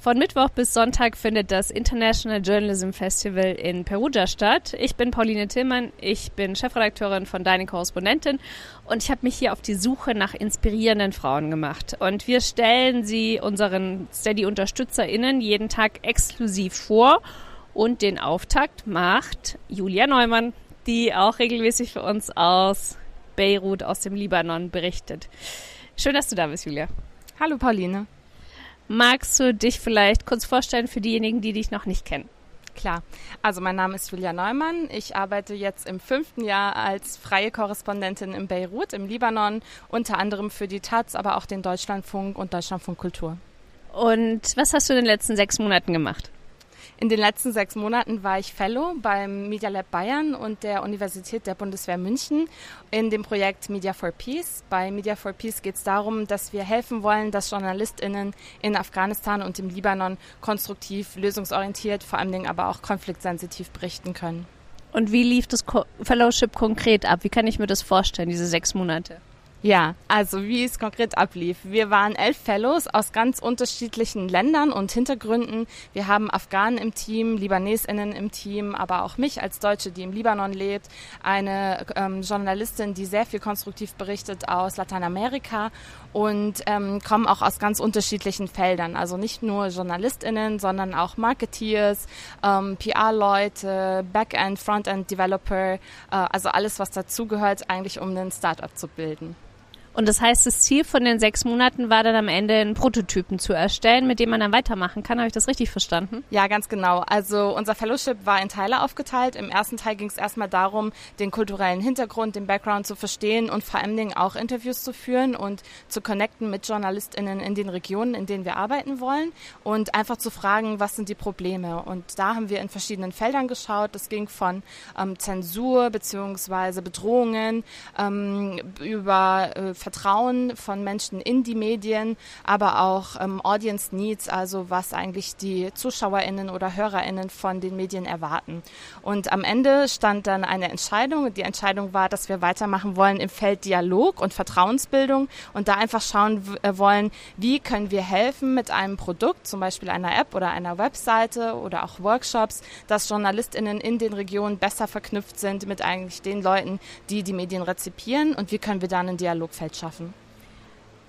Von Mittwoch bis Sonntag findet das International Journalism Festival in Perugia statt. Ich bin Pauline Tillmann, ich bin Chefredakteurin von Deine Korrespondentin und ich habe mich hier auf die Suche nach inspirierenden Frauen gemacht. Und wir stellen sie unseren Steady-UnterstützerInnen jeden Tag exklusiv vor. Und den Auftakt macht Julia Neumann, die auch regelmäßig für uns aus Beirut, aus dem Libanon berichtet. Schön, dass du da bist, Julia. Hallo, Pauline. Magst du dich vielleicht kurz vorstellen für diejenigen, die dich noch nicht kennen? Klar. Also mein Name ist Julia Neumann. Ich arbeite jetzt im fünften Jahr als freie Korrespondentin in Beirut im Libanon, unter anderem für die Taz, aber auch den Deutschlandfunk und Deutschlandfunk Kultur. Und was hast du in den letzten sechs Monaten gemacht? In den letzten sechs Monaten war ich Fellow beim Media Lab Bayern und der Universität der Bundeswehr München in dem Projekt Media for Peace. Bei Media for Peace geht es darum, dass wir helfen wollen, dass JournalistInnen in Afghanistan und im Libanon konstruktiv, lösungsorientiert, vor allen Dingen aber auch konfliktsensitiv berichten können. Und wie lief das Fellowship konkret ab? Wie kann ich mir das vorstellen, diese sechs Monate? Ja, also wie es konkret ablief. Wir waren elf Fellows aus ganz unterschiedlichen Ländern und Hintergründen. Wir haben Afghanen im Team, LibanesInnen im Team, aber auch mich als Deutsche, die im Libanon lebt, eine ähm, Journalistin, die sehr viel konstruktiv berichtet aus Lateinamerika und ähm, kommen auch aus ganz unterschiedlichen Feldern. Also nicht nur JournalistInnen, sondern auch Marketeers, ähm, PR-Leute, Backend, Frontend Developer, äh, also alles, was dazugehört, eigentlich um einen Startup zu bilden. Und das heißt, das Ziel von den sechs Monaten war dann am Ende, einen Prototypen zu erstellen, mit dem man dann weitermachen kann. Habe ich das richtig verstanden? Ja, ganz genau. Also unser Fellowship war in Teile aufgeteilt. Im ersten Teil ging es erstmal darum, den kulturellen Hintergrund, den Background zu verstehen und vor allen Dingen auch Interviews zu führen und zu connecten mit JournalistInnen in den Regionen, in denen wir arbeiten wollen und einfach zu fragen, was sind die Probleme. Und da haben wir in verschiedenen Feldern geschaut. Das ging von ähm, Zensur beziehungsweise Bedrohungen ähm, über äh, Vertrauen von Menschen in die Medien, aber auch ähm, Audience Needs, also was eigentlich die ZuschauerInnen oder HörerInnen von den Medien erwarten. Und am Ende stand dann eine Entscheidung. Die Entscheidung war, dass wir weitermachen wollen im Feld Dialog und Vertrauensbildung und da einfach schauen äh, wollen, wie können wir helfen mit einem Produkt, zum Beispiel einer App oder einer Webseite oder auch Workshops, dass JournalistInnen in den Regionen besser verknüpft sind mit eigentlich den Leuten, die die Medien rezipieren und wie können wir dann ein Dialogfeld Zeit schaffen.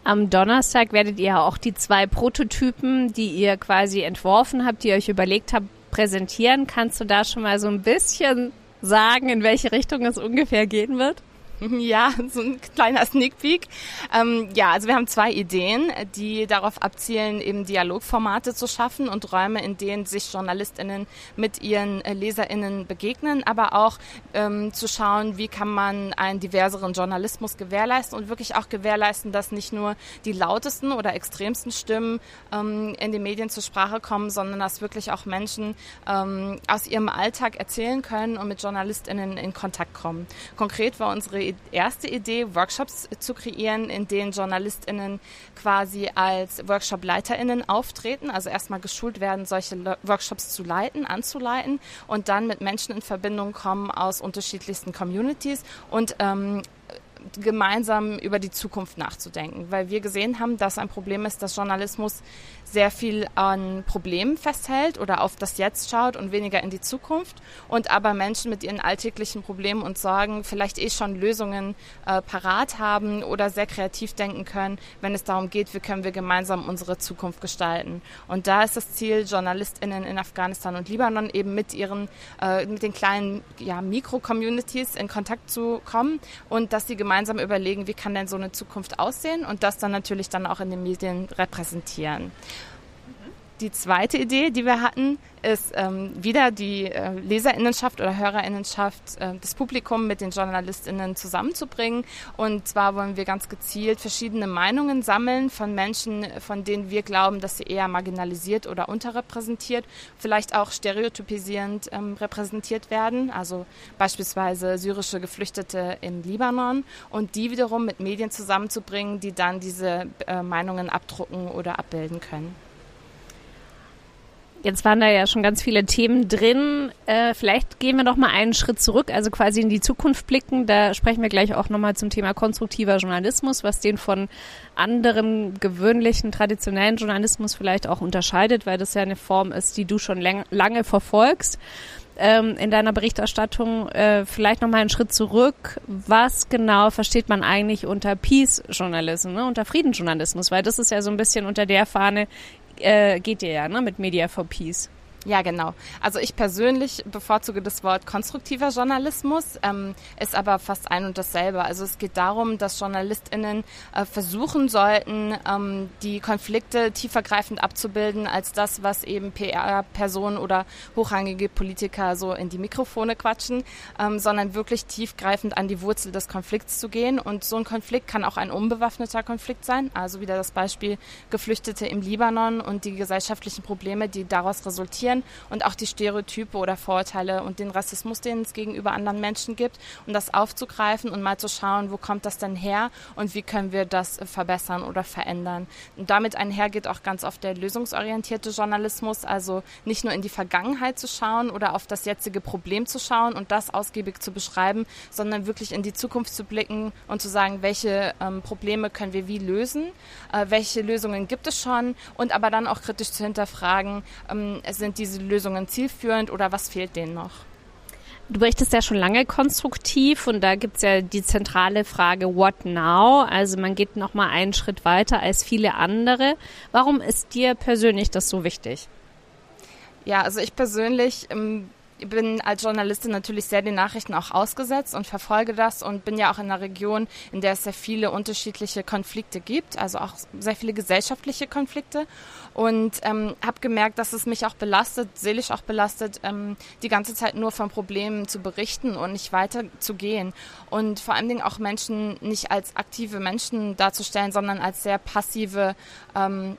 Am Donnerstag werdet ihr auch die zwei Prototypen, die ihr quasi entworfen habt, die ihr euch überlegt habt, präsentieren. Kannst du da schon mal so ein bisschen sagen, in welche Richtung es ungefähr gehen wird? Ja, so ein kleiner Sneak Peek. Ähm, ja, also wir haben zwei Ideen, die darauf abzielen, eben Dialogformate zu schaffen und Räume, in denen sich JournalistInnen mit ihren äh, LeserInnen begegnen, aber auch ähm, zu schauen, wie kann man einen diverseren Journalismus gewährleisten und wirklich auch gewährleisten, dass nicht nur die lautesten oder extremsten Stimmen ähm, in den Medien zur Sprache kommen, sondern dass wirklich auch Menschen ähm, aus ihrem Alltag erzählen können und mit JournalistInnen in Kontakt kommen. Konkret war unsere erste Idee, Workshops zu kreieren, in denen JournalistInnen quasi als Workshop-LeiterInnen auftreten, also erstmal geschult werden, solche Workshops zu leiten, anzuleiten und dann mit Menschen in Verbindung kommen aus unterschiedlichsten Communities und ähm, gemeinsam über die Zukunft nachzudenken, weil wir gesehen haben, dass ein Problem ist, dass Journalismus sehr viel an Problemen festhält oder auf das Jetzt schaut und weniger in die Zukunft und aber Menschen mit ihren alltäglichen Problemen und Sorgen vielleicht eh schon Lösungen äh, parat haben oder sehr kreativ denken können, wenn es darum geht, wie können wir gemeinsam unsere Zukunft gestalten. Und da ist das Ziel, JournalistInnen in Afghanistan und Libanon eben mit ihren, äh, mit den kleinen ja, Mikro-Communities in Kontakt zu kommen und dass sie gemeinsam überlegen, wie kann denn so eine Zukunft aussehen und das dann natürlich dann auch in den Medien repräsentieren. Die zweite Idee, die wir hatten, ist ähm, wieder die äh, Leserinnenschaft oder Hörerinnenschaft, äh, das Publikum mit den Journalistinnen zusammenzubringen. Und zwar wollen wir ganz gezielt verschiedene Meinungen sammeln von Menschen, von denen wir glauben, dass sie eher marginalisiert oder unterrepräsentiert, vielleicht auch stereotypisierend ähm, repräsentiert werden, also beispielsweise syrische Geflüchtete im Libanon und die wiederum mit Medien zusammenzubringen, die dann diese äh, Meinungen abdrucken oder abbilden können. Jetzt waren da ja schon ganz viele Themen drin. Äh, vielleicht gehen wir noch mal einen Schritt zurück, also quasi in die Zukunft blicken. Da sprechen wir gleich auch noch mal zum Thema konstruktiver Journalismus, was den von anderem gewöhnlichen traditionellen Journalismus vielleicht auch unterscheidet, weil das ja eine Form ist, die du schon lange verfolgst ähm, in deiner Berichterstattung äh, vielleicht noch mal einen Schritt zurück. Was genau versteht man eigentlich unter Peace-Journalismus, ne? unter Friedensjournalismus? Weil das ist ja so ein bisschen unter der Fahne, äh, geht ihr ja, ne, mit Media for Peace. Ja, genau. Also ich persönlich bevorzuge das Wort konstruktiver Journalismus, ähm, ist aber fast ein und dasselbe. Also es geht darum, dass JournalistInnen äh, versuchen sollten, ähm, die Konflikte tiefergreifend abzubilden als das, was eben PR-Personen oder hochrangige Politiker so in die Mikrofone quatschen, ähm, sondern wirklich tiefgreifend an die Wurzel des Konflikts zu gehen. Und so ein Konflikt kann auch ein unbewaffneter Konflikt sein. Also wieder das Beispiel Geflüchtete im Libanon und die gesellschaftlichen Probleme, die daraus resultieren reflektieren und auch die Stereotype oder Vorurteile und den Rassismus, den es gegenüber anderen Menschen gibt, um das aufzugreifen und mal zu schauen, wo kommt das denn her und wie können wir das verbessern oder verändern. Und damit einhergeht auch ganz oft der lösungsorientierte Journalismus, also nicht nur in die Vergangenheit zu schauen oder auf das jetzige Problem zu schauen und das ausgiebig zu beschreiben, sondern wirklich in die Zukunft zu blicken und zu sagen, welche ähm, Probleme können wir wie lösen, äh, welche Lösungen gibt es schon und aber dann auch kritisch zu hinterfragen, ähm, sind diese Lösungen zielführend oder was fehlt denen noch? Du berichtest ja schon lange konstruktiv und da gibt es ja die zentrale Frage What now? Also man geht noch mal einen Schritt weiter als viele andere. Warum ist dir persönlich das so wichtig? Ja, also ich persönlich ähm, bin als Journalistin natürlich sehr den Nachrichten auch ausgesetzt und verfolge das und bin ja auch in einer Region, in der es sehr viele unterschiedliche Konflikte gibt, also auch sehr viele gesellschaftliche Konflikte. Und ähm, habe gemerkt, dass es mich auch belastet, seelisch auch belastet, ähm, die ganze Zeit nur von Problemen zu berichten und nicht weiter zu gehen und vor allen Dingen auch Menschen nicht als aktive Menschen darzustellen, sondern als sehr passive ähm,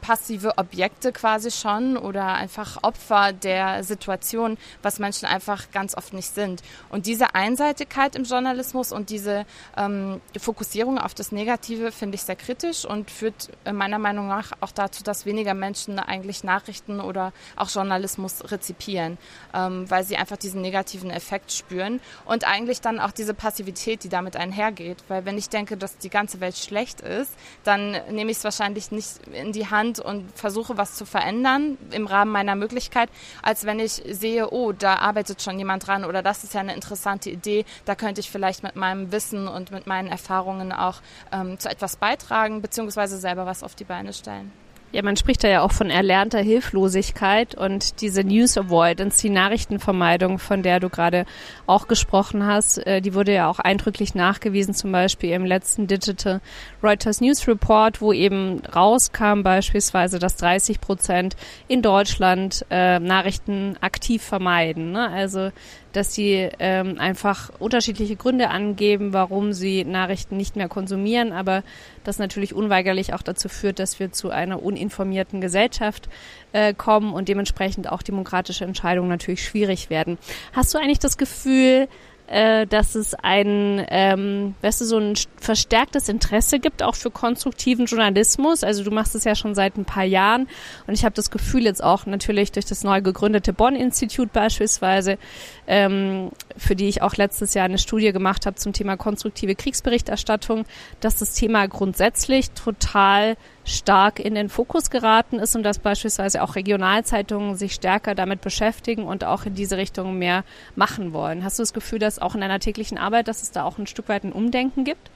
passive Objekte quasi schon oder einfach Opfer der Situation, was Menschen einfach ganz oft nicht sind. Und diese Einseitigkeit im Journalismus und diese ähm, Fokussierung auf das Negative finde ich sehr kritisch und führt äh, meiner Meinung nach auch dazu, dass weniger Menschen eigentlich Nachrichten oder auch Journalismus rezipieren, ähm, weil sie einfach diesen negativen Effekt spüren und eigentlich dann auch diese Passivität, die damit einhergeht. Weil wenn ich denke, dass die ganze Welt schlecht ist, dann nehme ich es wahrscheinlich nicht in die Hand und versuche was zu verändern im Rahmen meiner Möglichkeit, als wenn ich sehe, oh, da arbeitet schon jemand dran oder das ist ja eine interessante Idee, da könnte ich vielleicht mit meinem Wissen und mit meinen Erfahrungen auch ähm, zu etwas beitragen, beziehungsweise selber was auf die Beine stellen. Ja, man spricht da ja auch von erlernter Hilflosigkeit und diese News Avoidance, die Nachrichtenvermeidung, von der du gerade auch gesprochen hast, äh, die wurde ja auch eindrücklich nachgewiesen, zum Beispiel im letzten Digital Reuters News Report, wo eben rauskam beispielsweise, dass 30 Prozent in Deutschland äh, Nachrichten aktiv vermeiden. Ne? Also dass sie ähm, einfach unterschiedliche Gründe angeben, warum sie Nachrichten nicht mehr konsumieren, aber das natürlich unweigerlich auch dazu führt, dass wir zu einer uninformierten Gesellschaft äh, kommen und dementsprechend auch demokratische Entscheidungen natürlich schwierig werden. Hast du eigentlich das Gefühl, äh, dass es ein, ähm, weißt du, so ein verstärktes Interesse gibt, auch für konstruktiven Journalismus. Also du machst es ja schon seit ein paar Jahren und ich habe das Gefühl jetzt auch natürlich durch das neu gegründete Bonn-Institut beispielsweise, ähm, für die ich auch letztes Jahr eine Studie gemacht habe zum Thema konstruktive Kriegsberichterstattung, dass das Thema grundsätzlich total stark in den Fokus geraten ist und dass beispielsweise auch Regionalzeitungen sich stärker damit beschäftigen und auch in diese Richtung mehr machen wollen. Hast du das Gefühl, dass auch in deiner täglichen Arbeit, dass es da auch ein Stück weit ein Umdenken gibt?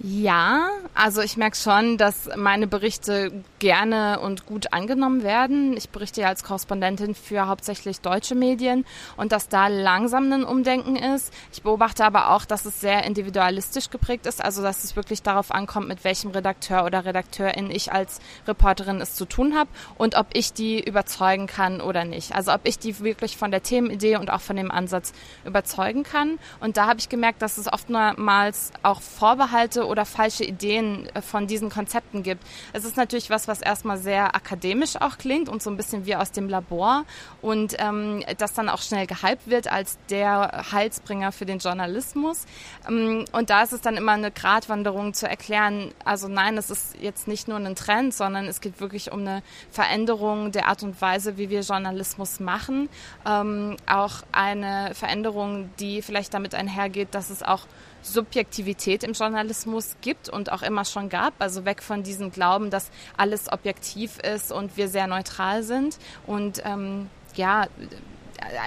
Ja, also ich merke schon, dass meine Berichte gerne und gut angenommen werden. Ich berichte ja als Korrespondentin für hauptsächlich deutsche Medien und dass da langsam ein Umdenken ist. Ich beobachte aber auch, dass es sehr individualistisch geprägt ist, also dass es wirklich darauf ankommt, mit welchem Redakteur oder Redakteurin ich als Reporterin es zu tun habe und ob ich die überzeugen kann oder nicht. Also ob ich die wirklich von der Themenidee und auch von dem Ansatz überzeugen kann. Und da habe ich gemerkt, dass es oftmals auch Vorbehalte oder falsche Ideen äh, von diesen Konzepten gibt. Es ist natürlich was, was erstmal sehr akademisch auch klingt und so ein bisschen wie aus dem Labor und ähm, das dann auch schnell gehypt wird als der Heilsbringer für den Journalismus. Ähm, und da ist es dann immer eine Gratwanderung zu erklären, also nein, es ist jetzt nicht nur ein Trend, sondern es geht wirklich um eine Veränderung der Art und Weise, wie wir Journalismus machen. Ähm, auch eine Veränderung, die vielleicht damit einhergeht, dass es auch Subjektivität im Journalismus gibt und auch immer schon gab. Also weg von diesem Glauben, dass alles objektiv ist und wir sehr neutral sind. Und ähm, ja,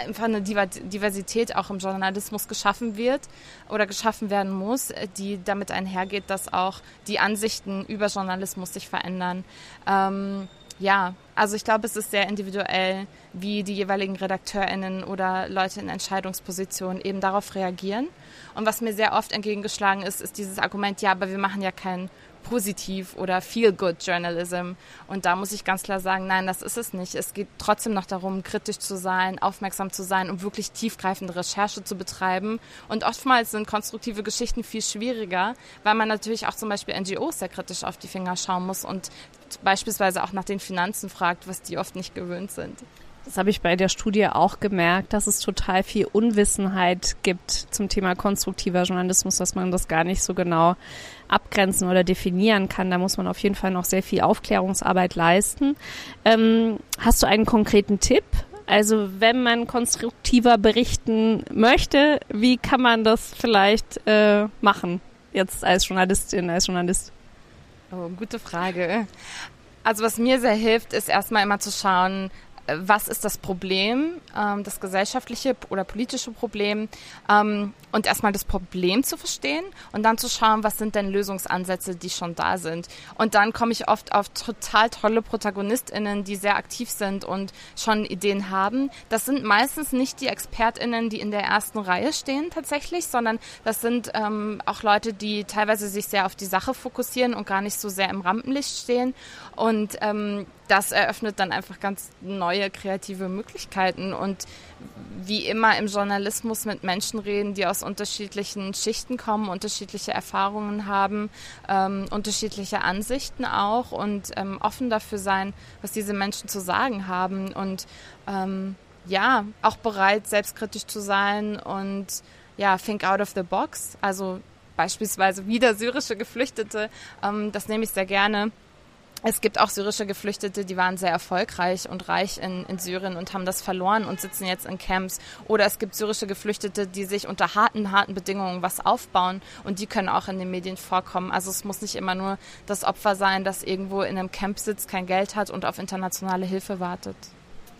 einfach eine Diversität auch im Journalismus geschaffen wird oder geschaffen werden muss, die damit einhergeht, dass auch die Ansichten über Journalismus sich verändern. Ähm, ja, also ich glaube, es ist sehr individuell, wie die jeweiligen RedakteurInnen oder Leute in Entscheidungspositionen eben darauf reagieren. Und was mir sehr oft entgegengeschlagen ist, ist dieses Argument, ja, aber wir machen ja kein positiv oder feel-good Journalism. Und da muss ich ganz klar sagen, nein, das ist es nicht. Es geht trotzdem noch darum, kritisch zu sein, aufmerksam zu sein und wirklich tiefgreifende Recherche zu betreiben. Und oftmals sind konstruktive Geschichten viel schwieriger, weil man natürlich auch zum Beispiel NGOs sehr kritisch auf die Finger schauen muss und beispielsweise auch nach den Finanzen fragt, was die oft nicht gewöhnt sind. Das habe ich bei der Studie auch gemerkt, dass es total viel Unwissenheit gibt zum Thema konstruktiver Journalismus, dass man das gar nicht so genau abgrenzen oder definieren kann. Da muss man auf jeden Fall noch sehr viel Aufklärungsarbeit leisten. Ähm, hast du einen konkreten Tipp? Also wenn man konstruktiver berichten möchte, wie kann man das vielleicht äh, machen? Jetzt als Journalistin, als Journalist. Oh, gute Frage. Also was mir sehr hilft, ist erstmal immer zu schauen, was ist das Problem, ähm, das gesellschaftliche oder politische Problem ähm, und erstmal das Problem zu verstehen und dann zu schauen, was sind denn Lösungsansätze, die schon da sind. Und dann komme ich oft auf total tolle ProtagonistInnen, die sehr aktiv sind und schon Ideen haben. Das sind meistens nicht die ExpertInnen, die in der ersten Reihe stehen tatsächlich, sondern das sind ähm, auch Leute, die teilweise sich sehr auf die Sache fokussieren und gar nicht so sehr im Rampenlicht stehen. Und ähm, das eröffnet dann einfach ganz neue kreative Möglichkeiten. Und wie immer im Journalismus mit Menschen reden, die aus unterschiedlichen Schichten kommen, unterschiedliche Erfahrungen haben, ähm, unterschiedliche Ansichten auch und ähm, offen dafür sein, was diese Menschen zu sagen haben und ähm, ja, auch bereit, selbstkritisch zu sein und ja, think out of the box. Also beispielsweise wieder syrische Geflüchtete, ähm, das nehme ich sehr gerne es gibt auch syrische Geflüchtete, die waren sehr erfolgreich und reich in, in, Syrien und haben das verloren und sitzen jetzt in Camps. Oder es gibt syrische Geflüchtete, die sich unter harten, harten Bedingungen was aufbauen und die können auch in den Medien vorkommen. Also es muss nicht immer nur das Opfer sein, das irgendwo in einem Camp sitzt, kein Geld hat und auf internationale Hilfe wartet.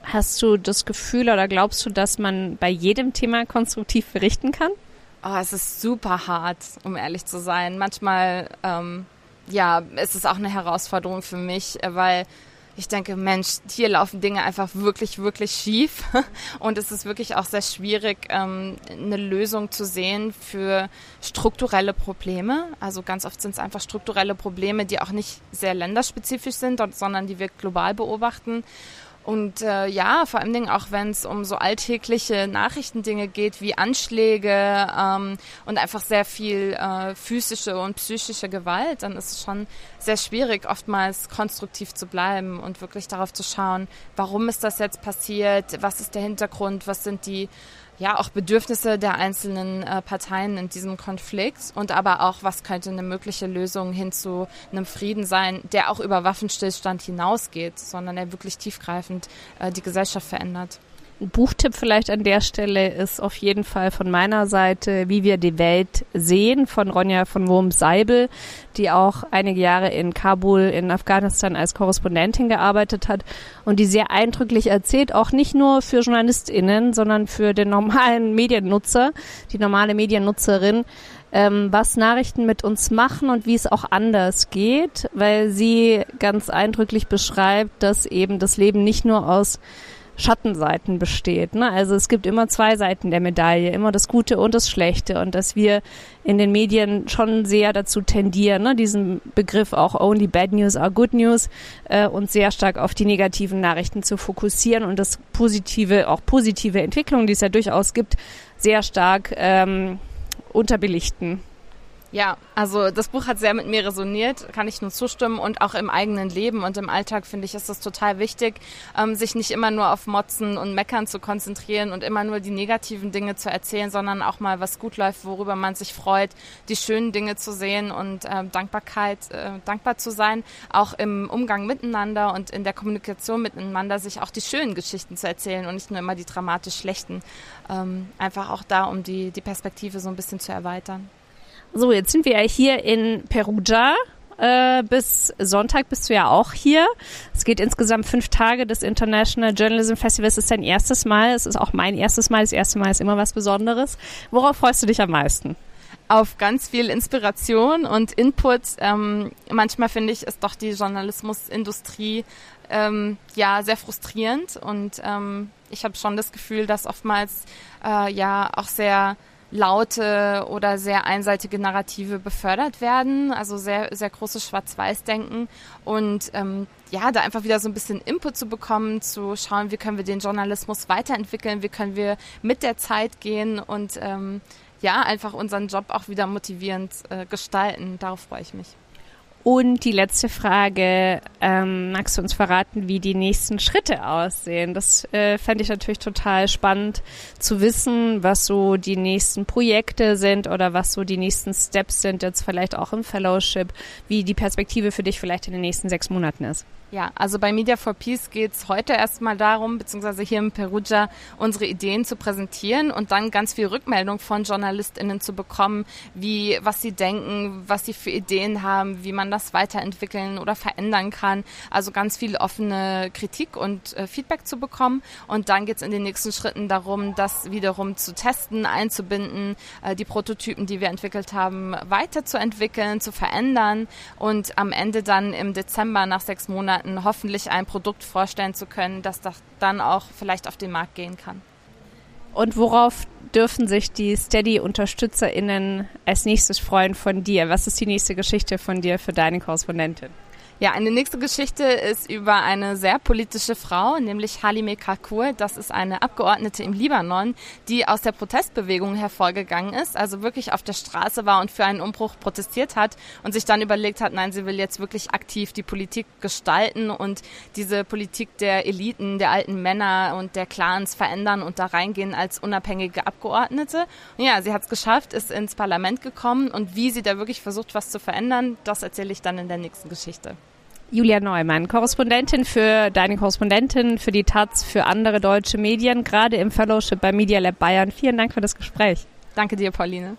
Hast du das Gefühl oder glaubst du, dass man bei jedem Thema konstruktiv berichten kann? Oh, es ist super hart, um ehrlich zu sein. Manchmal ähm, ja, es ist auch eine Herausforderung für mich, weil ich denke, Mensch, hier laufen Dinge einfach wirklich, wirklich schief. Und es ist wirklich auch sehr schwierig, ähm, eine Lösung zu sehen für strukturelle Probleme. Also ganz oft sind es einfach strukturelle Probleme, die auch nicht sehr länderspezifisch sind, sondern die wir global beobachten. Und äh, ja, vor allen Dingen auch wenn es um so alltägliche Nachrichtendinge geht wie Anschläge ähm, und einfach sehr viel äh, physische und psychische Gewalt, dann ist es schon sehr schwierig, oftmals konstruktiv zu bleiben und wirklich darauf zu schauen, warum ist das jetzt passiert, was ist der Hintergrund, was sind die ja auch Bedürfnisse der einzelnen äh, Parteien in diesem Konflikt und aber auch, was könnte eine mögliche Lösung hin zu einem Frieden sein, der auch über Waffenstillstand hinausgeht, sondern der wirklich tiefgreifend äh, die Gesellschaft verändert. Buchtipp vielleicht an der Stelle ist auf jeden Fall von meiner Seite Wie wir die Welt sehen von Ronja von Wurm-Seibel, die auch einige Jahre in Kabul in Afghanistan als Korrespondentin gearbeitet hat und die sehr eindrücklich erzählt, auch nicht nur für JournalistInnen, sondern für den normalen Mediennutzer, die normale Mediennutzerin, ähm, was Nachrichten mit uns machen und wie es auch anders geht, weil sie ganz eindrücklich beschreibt, dass eben das Leben nicht nur aus Schattenseiten besteht. Ne? Also es gibt immer zwei Seiten der Medaille, immer das Gute und das Schlechte und dass wir in den Medien schon sehr dazu tendieren, ne? diesen Begriff auch Only Bad News are Good News äh, und sehr stark auf die negativen Nachrichten zu fokussieren und das positive, auch positive Entwicklungen, die es ja durchaus gibt, sehr stark ähm, unterbelichten. Ja, also das Buch hat sehr mit mir resoniert, kann ich nur zustimmen und auch im eigenen Leben und im Alltag finde ich, ist es total wichtig, ähm, sich nicht immer nur auf Motzen und Meckern zu konzentrieren und immer nur die negativen Dinge zu erzählen, sondern auch mal was gut läuft, worüber man sich freut, die schönen Dinge zu sehen und äh, Dankbarkeit, äh, dankbar zu sein, auch im Umgang miteinander und in der Kommunikation miteinander sich auch die schönen Geschichten zu erzählen und nicht nur immer die dramatisch schlechten. Ähm, einfach auch da, um die, die Perspektive so ein bisschen zu erweitern. So, jetzt sind wir ja hier in Perugia. Äh, bis Sonntag bist du ja auch hier. Es geht insgesamt fünf Tage. Das International Journalism Festival es ist dein erstes Mal. Es ist auch mein erstes Mal. Das erste Mal ist immer was Besonderes. Worauf freust du dich am meisten? auf ganz viel Inspiration und Input. Ähm, manchmal finde ich, ist doch die Journalismusindustrie ähm, ja sehr frustrierend und ähm, ich habe schon das Gefühl, dass oftmals äh, ja auch sehr laute oder sehr einseitige Narrative befördert werden, also sehr, sehr großes Schwarz-Weiß-Denken und ähm, ja, da einfach wieder so ein bisschen Input zu bekommen, zu schauen, wie können wir den Journalismus weiterentwickeln, wie können wir mit der Zeit gehen und ähm, ja, einfach unseren Job auch wieder motivierend äh, gestalten. Darauf freue ich mich. Und die letzte Frage, ähm, magst du uns verraten, wie die nächsten Schritte aussehen? Das äh, fände ich natürlich total spannend zu wissen, was so die nächsten Projekte sind oder was so die nächsten Steps sind, jetzt vielleicht auch im Fellowship, wie die Perspektive für dich vielleicht in den nächsten sechs Monaten ist. Ja, also bei Media for Peace geht es heute erstmal darum, beziehungsweise hier in Perugia unsere Ideen zu präsentieren und dann ganz viel Rückmeldung von JournalistInnen zu bekommen, wie, was sie denken, was sie für Ideen haben, wie man das weiterentwickeln oder verändern kann. Also ganz viel offene Kritik und äh, Feedback zu bekommen. Und dann geht es in den nächsten Schritten darum, das wiederum zu testen, einzubinden, äh, die Prototypen, die wir entwickelt haben, weiterzuentwickeln, zu verändern und am Ende dann im Dezember nach sechs Monaten hoffentlich ein Produkt vorstellen zu können, das dann auch vielleicht auf den Markt gehen kann. Und worauf dürfen sich die Steady-UnterstützerInnen als nächstes freuen von dir? Was ist die nächste Geschichte von dir für deine Korrespondentin? Ja, eine nächste Geschichte ist über eine sehr politische Frau, nämlich Halime Kakur. Das ist eine Abgeordnete im Libanon, die aus der Protestbewegung hervorgegangen ist, also wirklich auf der Straße war und für einen Umbruch protestiert hat und sich dann überlegt hat, nein, sie will jetzt wirklich aktiv die Politik gestalten und diese Politik der Eliten, der alten Männer und der Clans verändern und da reingehen als unabhängige Abgeordnete. Und ja, sie hat es geschafft, ist ins Parlament gekommen und wie sie da wirklich versucht, was zu verändern, das erzähle ich dann in der nächsten Geschichte. Julia Neumann, Korrespondentin für deine Korrespondentin für die Taz, für andere deutsche Medien, gerade im Fellowship bei Media Lab Bayern. Vielen Dank für das Gespräch. Danke dir, Pauline.